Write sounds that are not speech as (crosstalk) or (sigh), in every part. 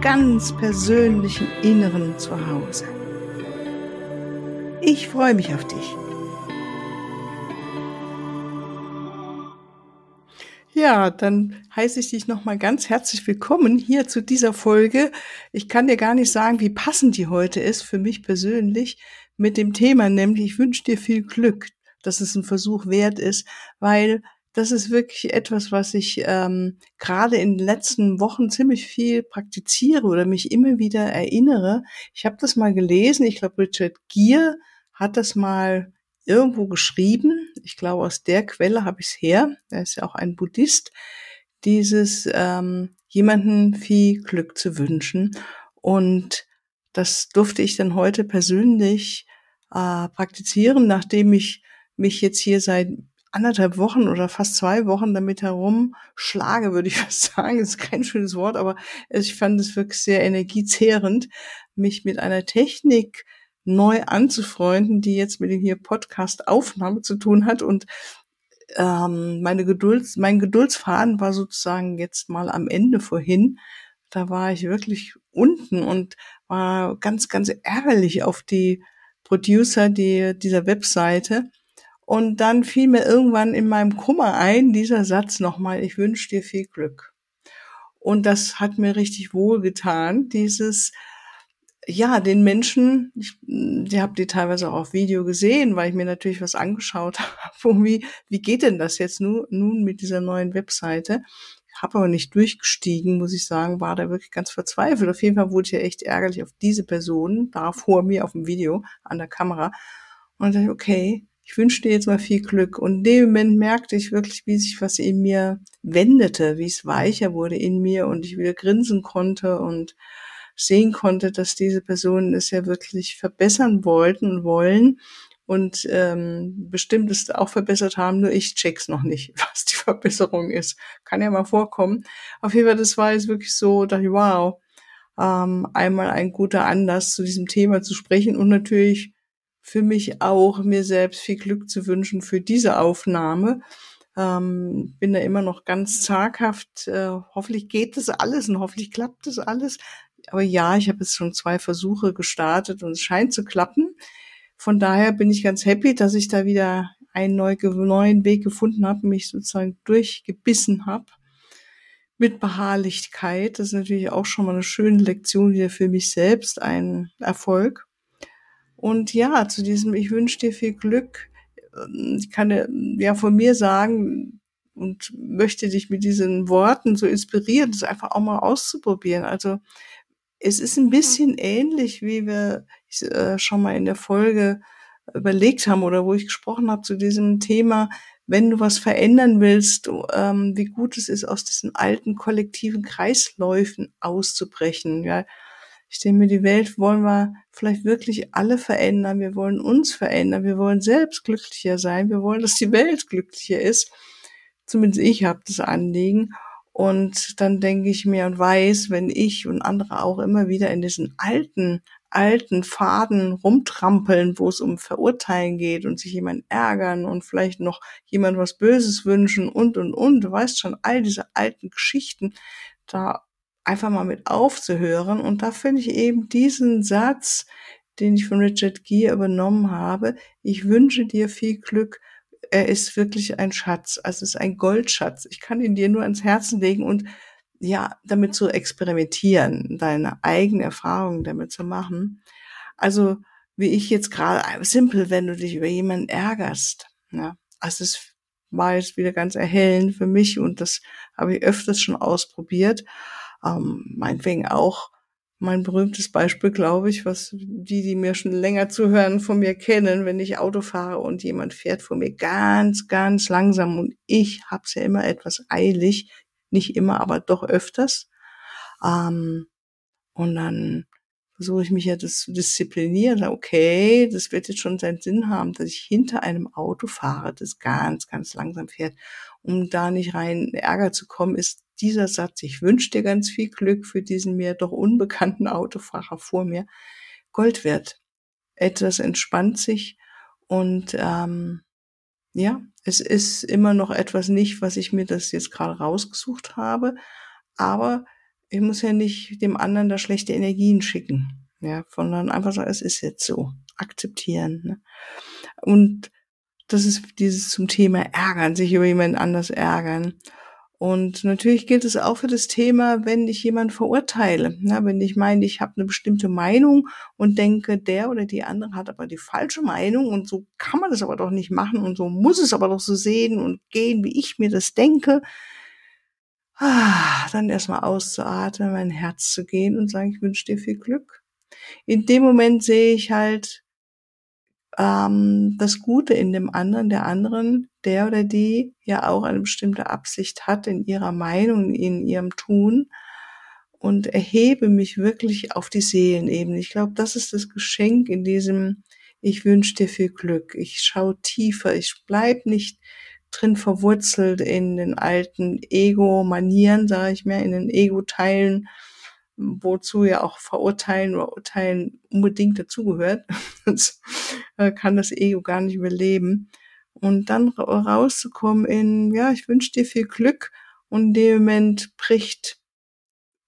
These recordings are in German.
ganz persönlichen Inneren zu Hause. Ich freue mich auf dich. Ja, dann heiße ich dich nochmal ganz herzlich willkommen hier zu dieser Folge. Ich kann dir gar nicht sagen, wie passend die heute ist für mich persönlich, mit dem Thema, nämlich ich wünsche dir viel Glück, dass es ein Versuch wert ist, weil das ist wirklich etwas, was ich ähm, gerade in den letzten Wochen ziemlich viel praktiziere oder mich immer wieder erinnere. Ich habe das mal gelesen, ich glaube Richard Gere hat das mal irgendwo geschrieben. Ich glaube, aus der Quelle habe ich es her. Er ist ja auch ein Buddhist. Dieses ähm, jemanden viel Glück zu wünschen. Und das durfte ich dann heute persönlich äh, praktizieren, nachdem ich mich jetzt hier seit anderthalb Wochen oder fast zwei Wochen damit herumschlage, würde ich (laughs) fast sagen. Das ist kein schönes Wort, aber ich fand es wirklich sehr energiezehrend, mich mit einer Technik neu anzufreunden, die jetzt mit dem hier Podcast-Aufnahme zu tun hat. Und ähm, meine Geduld, mein Geduldsfaden war sozusagen jetzt mal am Ende vorhin. Da war ich wirklich unten und war ganz, ganz ärgerlich auf die Producer die, dieser Webseite. Und dann fiel mir irgendwann in meinem Kummer ein, dieser Satz nochmal, ich wünsche dir viel Glück. Und das hat mir richtig wohl getan, dieses, ja, den Menschen, ich, die habt ihr teilweise auch auf Video gesehen, weil ich mir natürlich was angeschaut (laughs) habe, wie, wie geht denn das jetzt nun, nun mit dieser neuen Webseite? habe aber nicht durchgestiegen, muss ich sagen, war da wirklich ganz verzweifelt. Auf jeden Fall wurde ich ja echt ärgerlich auf diese Person, da vor mir auf dem Video, an der Kamera. Und dann dachte ich, okay, ich wünsche dir jetzt mal viel Glück. Und in dem Moment merkte ich wirklich, wie sich was in mir wendete, wie es weicher wurde in mir und ich wieder grinsen konnte und sehen konnte, dass diese Personen es ja wirklich verbessern wollten und wollen und ähm, bestimmt es auch verbessert haben, nur ich check's noch nicht, (laughs) was die Verbesserung ist. Kann ja mal vorkommen. Auf jeden Fall, das war jetzt wirklich so, dachte ich, wow, ähm, einmal ein guter Anlass, zu diesem Thema zu sprechen und natürlich für mich auch, mir selbst viel Glück zu wünschen für diese Aufnahme. Ähm, bin da immer noch ganz zaghaft. Äh, hoffentlich geht das alles und hoffentlich klappt das alles. Aber ja, ich habe jetzt schon zwei Versuche gestartet und es scheint zu klappen. Von daher bin ich ganz happy, dass ich da wieder einen neuen Weg gefunden habe, mich sozusagen durchgebissen habe mit Beharrlichkeit. Das ist natürlich auch schon mal eine schöne Lektion wieder für mich selbst, ein Erfolg. Und ja, zu diesem Ich wünsche dir viel Glück. Ich kann ja von mir sagen und möchte dich mit diesen Worten so inspirieren, das einfach auch mal auszuprobieren. Also es ist ein bisschen ähnlich, wie wir äh, schon mal in der Folge überlegt haben oder wo ich gesprochen habe zu diesem Thema, wenn du was verändern willst, ähm, wie gut es ist, aus diesen alten kollektiven Kreisläufen auszubrechen. Ja, ich denke mir, die Welt wollen wir vielleicht wirklich alle verändern. Wir wollen uns verändern. Wir wollen selbst glücklicher sein. Wir wollen, dass die Welt glücklicher ist. Zumindest ich habe das Anliegen. Und dann denke ich mir und weiß, wenn ich und andere auch immer wieder in diesen alten, alten Faden rumtrampeln, wo es um Verurteilen geht und sich jemand ärgern und vielleicht noch jemand was Böses wünschen und, und, und, du weißt schon, all diese alten Geschichten, da einfach mal mit aufzuhören. Und da finde ich eben diesen Satz, den ich von Richard Gere übernommen habe, ich wünsche dir viel Glück, er ist wirklich ein Schatz, also es ist ein Goldschatz. Ich kann ihn dir nur ans Herzen legen und ja, damit zu experimentieren, deine eigene Erfahrungen damit zu machen. Also, wie ich jetzt gerade, simpel, wenn du dich über jemanden ärgerst. Ja, also es war jetzt wieder ganz erhellend für mich und das habe ich öfters schon ausprobiert. Ähm, meinetwegen auch mein berühmtes Beispiel, glaube ich, was die, die mir schon länger zuhören, von mir kennen, wenn ich Auto fahre und jemand fährt vor mir ganz, ganz langsam und ich hab's ja immer etwas eilig, nicht immer, aber doch öfters. Ähm, und dann versuche ich mich ja das zu disziplinieren. Okay, das wird jetzt schon seinen Sinn haben, dass ich hinter einem Auto fahre, das ganz, ganz langsam fährt. Um da nicht rein Ärger zu kommen, ist dieser Satz, ich wünsche dir ganz viel Glück für diesen mir doch unbekannten Autofahrer vor mir, Gold wert. Etwas entspannt sich und ähm, ja, es ist immer noch etwas nicht, was ich mir das jetzt gerade rausgesucht habe, aber ich muss ja nicht dem anderen da schlechte Energien schicken, ja, sondern einfach sagen, es ist jetzt so, akzeptieren. Ne? Und das ist dieses zum Thema ärgern, sich über jemand anders ärgern. Und natürlich gilt es auch für das Thema, wenn ich jemanden verurteile. Na, wenn ich meine, ich habe eine bestimmte Meinung und denke, der oder die andere hat aber die falsche Meinung und so kann man das aber doch nicht machen und so muss es aber doch so sehen und gehen, wie ich mir das denke. Ah, dann erstmal auszuatmen, mein Herz zu gehen und sagen, ich wünsche dir viel Glück. In dem Moment sehe ich halt, ähm, das Gute in dem anderen, der anderen, der oder die ja auch eine bestimmte Absicht hat in ihrer Meinung, in ihrem Tun und erhebe mich wirklich auf die Seelenebene. Ich glaube, das ist das Geschenk in diesem Ich wünsche dir viel Glück. Ich schaue tiefer. Ich bleib nicht drin verwurzelt in den alten Ego-Manieren, sage ich mir, in den Ego-Teilen wozu ja auch Verurteilen oder Urteilen unbedingt dazugehört. (laughs) Sonst äh, kann das Ego gar nicht überleben. Und dann rauszukommen in, ja, ich wünsche dir viel Glück und in dem Moment bricht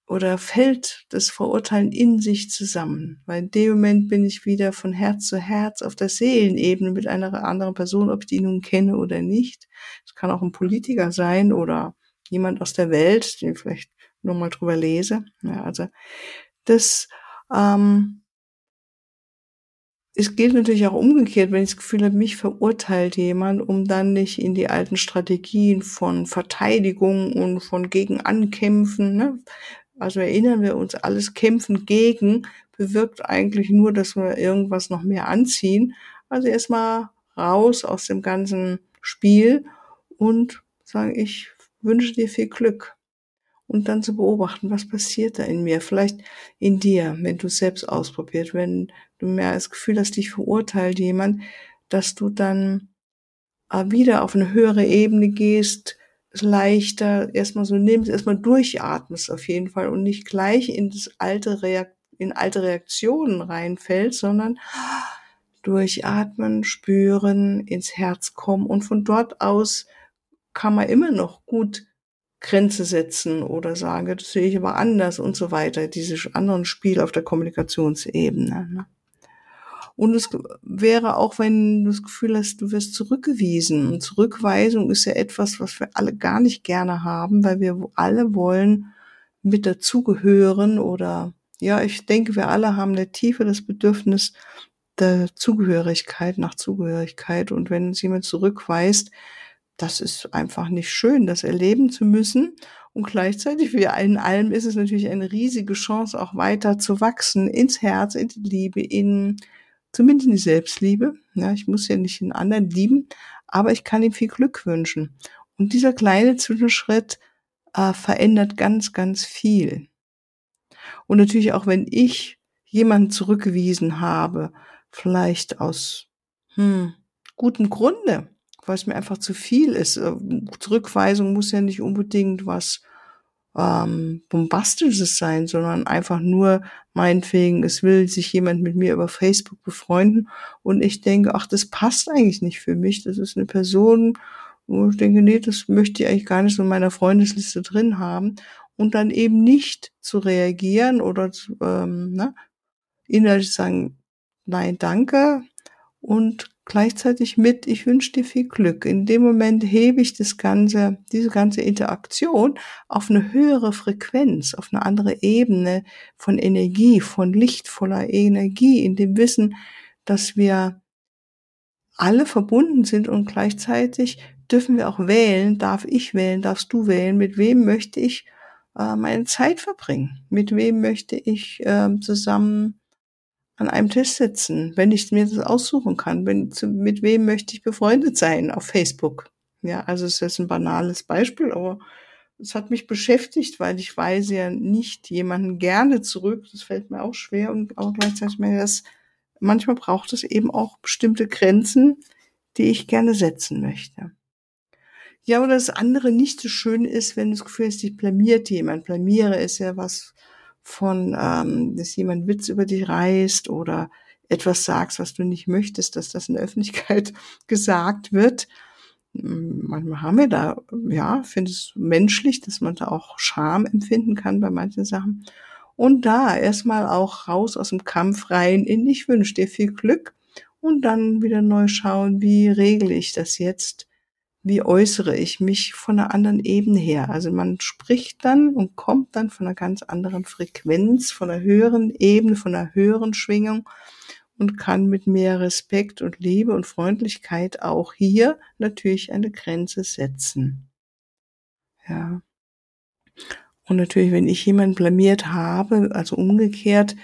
oder fällt das Verurteilen in sich zusammen. Weil in dem Moment bin ich wieder von Herz zu Herz auf der Seelenebene mit einer anderen Person, ob ich die nun kenne oder nicht. Es kann auch ein Politiker sein oder jemand aus der Welt, den vielleicht nur mal drüber lese. Ja, also das ähm, es gilt natürlich auch umgekehrt, wenn ich das Gefühl habe, mich verurteilt jemand, um dann nicht in die alten Strategien von Verteidigung und von Gegenankämpfen, ne? also erinnern wir uns, alles Kämpfen gegen bewirkt eigentlich nur, dass wir irgendwas noch mehr anziehen. Also erstmal raus aus dem ganzen Spiel und sagen, ich wünsche dir viel Glück und dann zu beobachten, was passiert da in mir, vielleicht in dir, wenn du es selbst ausprobiert, wenn du mehr das Gefühl hast, dich verurteilt jemand, dass du dann äh, wieder auf eine höhere Ebene gehst, leichter erstmal so nimmst, erstmal durchatmest auf jeden Fall und nicht gleich in das alte Reakt in alte Reaktionen reinfällt, sondern durchatmen, spüren, ins Herz kommen und von dort aus kann man immer noch gut Grenze setzen oder sage, das sehe ich aber anders und so weiter. Dieses anderen Spiel auf der Kommunikationsebene. Ne? Und es wäre auch, wenn du das Gefühl hast, du wirst zurückgewiesen. Und Zurückweisung ist ja etwas, was wir alle gar nicht gerne haben, weil wir alle wollen mit dazugehören oder ja, ich denke, wir alle haben der Tiefe das Bedürfnis der Zugehörigkeit, nach Zugehörigkeit. Und wenn uns jemand zurückweist, das ist einfach nicht schön, das erleben zu müssen. Und gleichzeitig, wie in allem, ist es natürlich eine riesige Chance, auch weiter zu wachsen ins Herz, in die Liebe, in zumindest in die Selbstliebe. Ja, ich muss ja nicht den anderen lieben, aber ich kann ihm viel Glück wünschen. Und dieser kleine Zwischenschritt äh, verändert ganz, ganz viel. Und natürlich auch, wenn ich jemanden zurückgewiesen habe, vielleicht aus hm, gutem Grunde, weil es mir einfach zu viel ist. Äh, Zurückweisung muss ja nicht unbedingt was ähm, Bombastisches sein, sondern einfach nur meinetwegen, es will sich jemand mit mir über Facebook befreunden und ich denke, ach, das passt eigentlich nicht für mich. Das ist eine Person, wo ich denke, nee, das möchte ich eigentlich gar nicht so in meiner Freundesliste drin haben. Und dann eben nicht zu reagieren oder ähm, ne, innerlich sagen, nein, danke und gleichzeitig mit, ich wünsche dir viel Glück. In dem Moment hebe ich das ganze, diese ganze Interaktion auf eine höhere Frequenz, auf eine andere Ebene von Energie, von lichtvoller Energie, in dem Wissen, dass wir alle verbunden sind und gleichzeitig dürfen wir auch wählen, darf ich wählen, darfst du wählen, mit wem möchte ich äh, meine Zeit verbringen, mit wem möchte ich äh, zusammen an einem Tisch sitzen, wenn ich mir das aussuchen kann. Wenn, mit wem möchte ich befreundet sein auf Facebook? Ja, also es ist ein banales Beispiel, aber es hat mich beschäftigt, weil ich weise ja nicht jemanden gerne zurück. Das fällt mir auch schwer und auch gleichzeitig mir das, manchmal braucht es eben auch bestimmte Grenzen, die ich gerne setzen möchte. Ja, oder das andere nicht so schön ist, wenn das Gefühl hast, dich blamiert jemand. Blamiere ist ja was von, ähm, dass jemand Witz über dich reißt oder etwas sagst, was du nicht möchtest, dass das in der Öffentlichkeit (laughs) gesagt wird manchmal haben wir da, ja, finde es menschlich, dass man da auch Scham empfinden kann bei manchen Sachen. Und da erstmal auch raus aus dem Kampf rein in ich wünsche dir viel Glück und dann wieder neu schauen, wie regle ich das jetzt? Wie äußere ich mich von einer anderen Ebene her? Also man spricht dann und kommt dann von einer ganz anderen Frequenz, von einer höheren Ebene, von einer höheren Schwingung und kann mit mehr Respekt und Liebe und Freundlichkeit auch hier natürlich eine Grenze setzen. Ja. Und natürlich, wenn ich jemanden blamiert habe, also umgekehrt,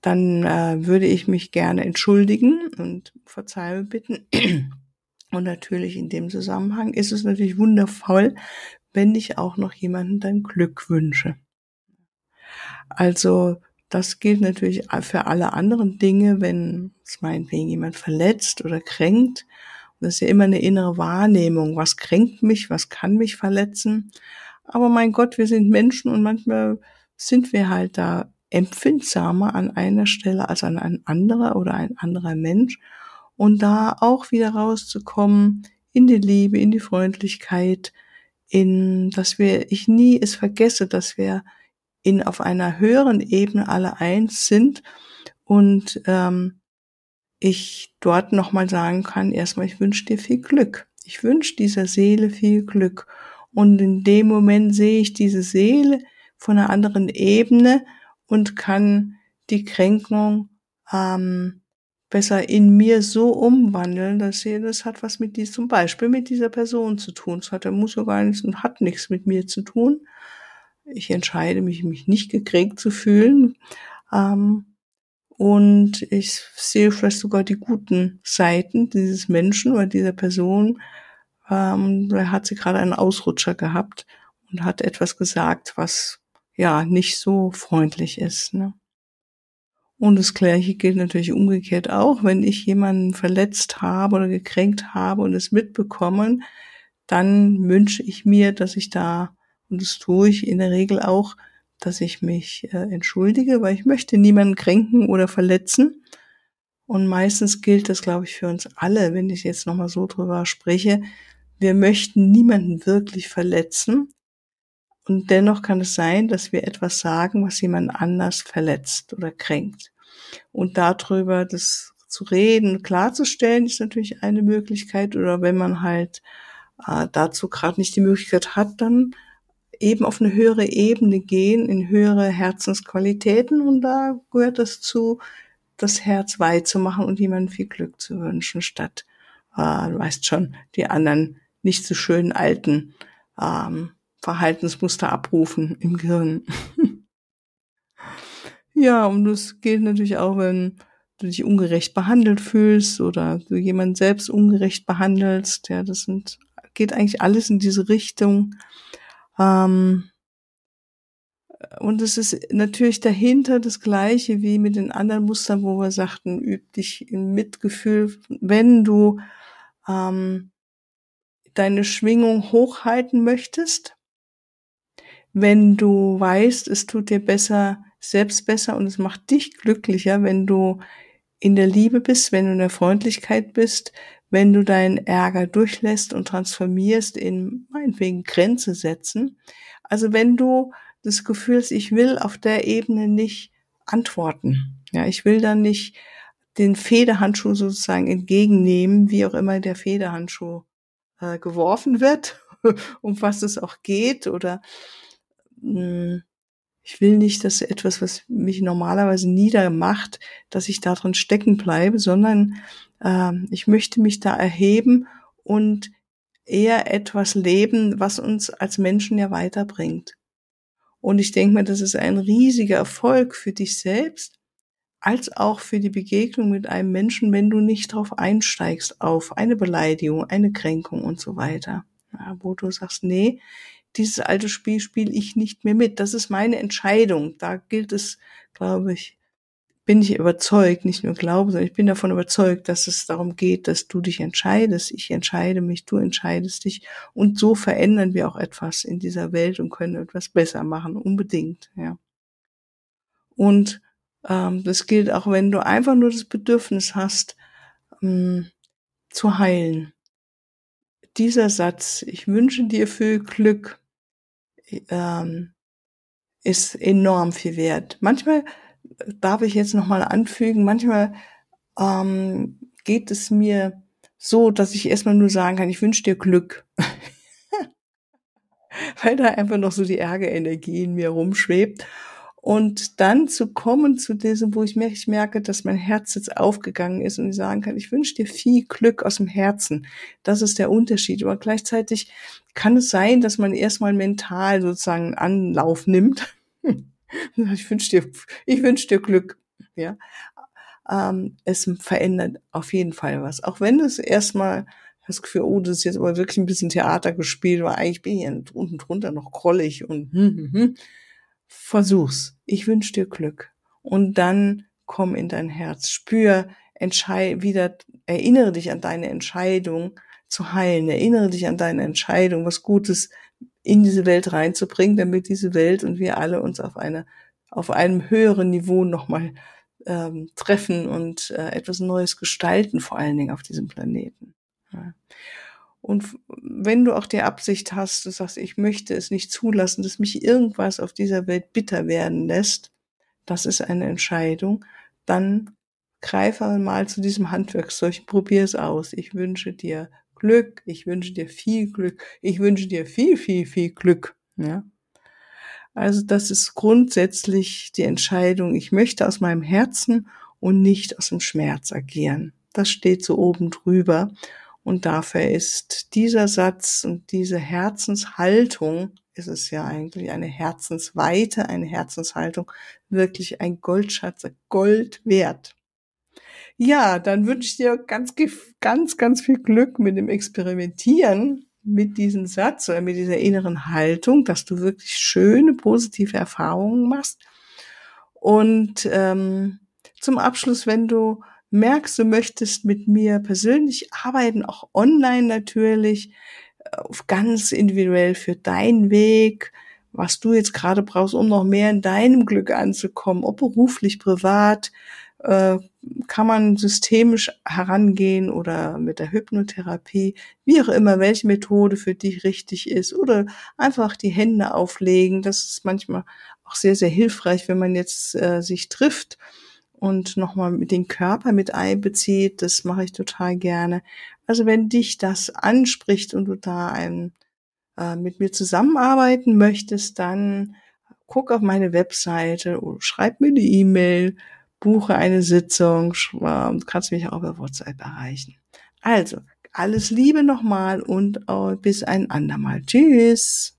dann äh, würde ich mich gerne entschuldigen und Verzeihung bitten. Und natürlich in dem Zusammenhang ist es natürlich wundervoll, wenn ich auch noch jemanden dann Glück wünsche. Also das gilt natürlich für alle anderen Dinge, wenn es meinetwegen jemand verletzt oder kränkt. Und das ist ja immer eine innere Wahrnehmung. Was kränkt mich? Was kann mich verletzen? Aber mein Gott, wir sind Menschen und manchmal sind wir halt da empfindsamer an einer Stelle als an ein anderer oder ein anderer Mensch. Und da auch wieder rauszukommen in die Liebe, in die Freundlichkeit, in, dass wir, ich nie es vergesse, dass wir in auf einer höheren Ebene alle eins sind und ähm, ich dort nochmal sagen kann, erstmal, ich wünsche dir viel Glück. Ich wünsche dieser Seele viel Glück. Und in dem Moment sehe ich diese Seele von einer anderen Ebene und kann die Kränkung ähm, besser in mir so umwandeln, dass sie, das hat was mit dies, zum Beispiel mit dieser Person zu tun. Das hat, muss ja gar nichts und hat nichts mit mir zu tun, ich entscheide mich, mich nicht gekränkt zu fühlen. Ähm, und ich sehe vielleicht sogar die guten Seiten dieses Menschen oder dieser Person. Ähm, da hat sie gerade einen Ausrutscher gehabt und hat etwas gesagt, was ja nicht so freundlich ist. Ne? Und das Gleiche gilt natürlich umgekehrt auch, wenn ich jemanden verletzt habe oder gekränkt habe und es mitbekomme, dann wünsche ich mir, dass ich da und das tue ich in der Regel auch, dass ich mich äh, entschuldige, weil ich möchte niemanden kränken oder verletzen. Und meistens gilt das, glaube ich, für uns alle, wenn ich jetzt nochmal so drüber spreche. Wir möchten niemanden wirklich verletzen. Und dennoch kann es sein, dass wir etwas sagen, was jemand anders verletzt oder kränkt. Und darüber das zu reden, klarzustellen, ist natürlich eine Möglichkeit. Oder wenn man halt äh, dazu gerade nicht die Möglichkeit hat, dann eben auf eine höhere Ebene gehen, in höhere Herzensqualitäten und da gehört es zu, das Herz weit zu machen und jemandem viel Glück zu wünschen, statt, äh, du weißt schon, die anderen nicht so schönen alten ähm, Verhaltensmuster abrufen im Gehirn. (laughs) ja, und das gilt natürlich auch, wenn du dich ungerecht behandelt fühlst oder du jemanden selbst ungerecht behandelst. Ja, das sind, geht eigentlich alles in diese Richtung. Ähm, und es ist natürlich dahinter das Gleiche wie mit den anderen Mustern, wo wir sagten, üb dich im Mitgefühl, wenn du ähm, deine Schwingung hochhalten möchtest, wenn du weißt, es tut dir besser, selbst besser und es macht dich glücklicher, wenn du in der Liebe bist, wenn du in der Freundlichkeit bist, wenn du deinen Ärger durchlässt und transformierst in meinetwegen Grenze setzen. Also wenn du das Gefühl hast, ich will auf der Ebene nicht antworten. Ja, ich will dann nicht den Federhandschuh sozusagen entgegennehmen, wie auch immer der Federhandschuh äh, geworfen wird, (laughs) um was es auch geht oder hm, ich will nicht, dass etwas, was mich normalerweise niedermacht, dass ich da drin stecken bleibe, sondern äh, ich möchte mich da erheben und eher etwas leben, was uns als Menschen ja weiterbringt. Und ich denke mir, das ist ein riesiger Erfolg für dich selbst, als auch für die Begegnung mit einem Menschen, wenn du nicht darauf einsteigst, auf eine Beleidigung, eine Kränkung und so weiter. Ja, wo du sagst, nee, dieses alte Spiel spiele ich nicht mehr mit. Das ist meine Entscheidung. Da gilt es, glaube ich, bin ich überzeugt, nicht nur glaube, sondern ich bin davon überzeugt, dass es darum geht, dass du dich entscheidest. Ich entscheide mich, du entscheidest dich. Und so verändern wir auch etwas in dieser Welt und können etwas besser machen, unbedingt, ja. Und ähm, das gilt auch, wenn du einfach nur das Bedürfnis hast, ähm, zu heilen. Dieser Satz, ich wünsche dir viel Glück, ähm, ist enorm viel wert. Manchmal darf ich jetzt nochmal anfügen, manchmal ähm, geht es mir so, dass ich erstmal nur sagen kann, ich wünsche dir Glück. (laughs) Weil da einfach noch so die Ärgerenergie in mir rumschwebt. Und dann zu kommen zu diesem, wo ich merke, dass mein Herz jetzt aufgegangen ist und ich sagen kann, ich wünsche dir viel Glück aus dem Herzen. Das ist der Unterschied. Aber gleichzeitig kann es sein, dass man erstmal mental sozusagen Anlauf nimmt (laughs) ich wünsche dir, ich wünsche dir Glück. Ja, ähm, es verändert auf jeden Fall was. Auch wenn es erstmal das Gefühl, oh, das ist jetzt aber wirklich ein bisschen Theater gespielt, weil eigentlich bin ich ja unten drunter noch krollig und hm, hm, hm. Versuch's. Ich wünsche dir Glück. Und dann komm in dein Herz, spür, entscheid wieder, erinnere dich an deine Entscheidung zu heilen, erinnere dich an deine Entscheidung, was Gutes in diese Welt reinzubringen, damit diese Welt und wir alle uns auf eine auf einem höheren Niveau nochmal ähm, treffen und äh, etwas Neues gestalten, vor allen Dingen auf diesem Planeten. Ja. Und wenn du auch die Absicht hast, du sagst, ich möchte es nicht zulassen, dass mich irgendwas auf dieser Welt bitter werden lässt, das ist eine Entscheidung, dann greif mal zu diesem Handwerkszeug, probier es aus. Ich wünsche dir Glück, ich wünsche dir viel Glück, ich wünsche dir viel, viel, viel Glück. Ja. Also das ist grundsätzlich die Entscheidung, ich möchte aus meinem Herzen und nicht aus dem Schmerz agieren. Das steht so oben drüber. Und dafür ist dieser Satz und diese Herzenshaltung, ist es ja eigentlich eine Herzensweite, eine Herzenshaltung, wirklich ein Goldschatz, Gold wert. Ja, dann wünsche ich dir ganz, ganz, ganz viel Glück mit dem Experimentieren mit diesem Satz oder mit dieser inneren Haltung, dass du wirklich schöne, positive Erfahrungen machst. Und ähm, zum Abschluss, wenn du merkst, du möchtest mit mir persönlich arbeiten, auch online natürlich, auf ganz individuell für deinen Weg, was du jetzt gerade brauchst, um noch mehr in deinem Glück anzukommen, ob beruflich, privat, äh, kann man systemisch herangehen oder mit der Hypnotherapie, wie auch immer, welche Methode für dich richtig ist oder einfach die Hände auflegen. Das ist manchmal auch sehr, sehr hilfreich, wenn man jetzt äh, sich trifft und nochmal mit den Körper mit einbezieht. Das mache ich total gerne. Also wenn dich das anspricht und du da ein, äh, mit mir zusammenarbeiten möchtest, dann guck auf meine Webseite oder schreib mir eine E-Mail buche eine Sitzung, du kannst mich auch über WhatsApp erreichen. Also, alles Liebe nochmal und bis ein andermal. Tschüss.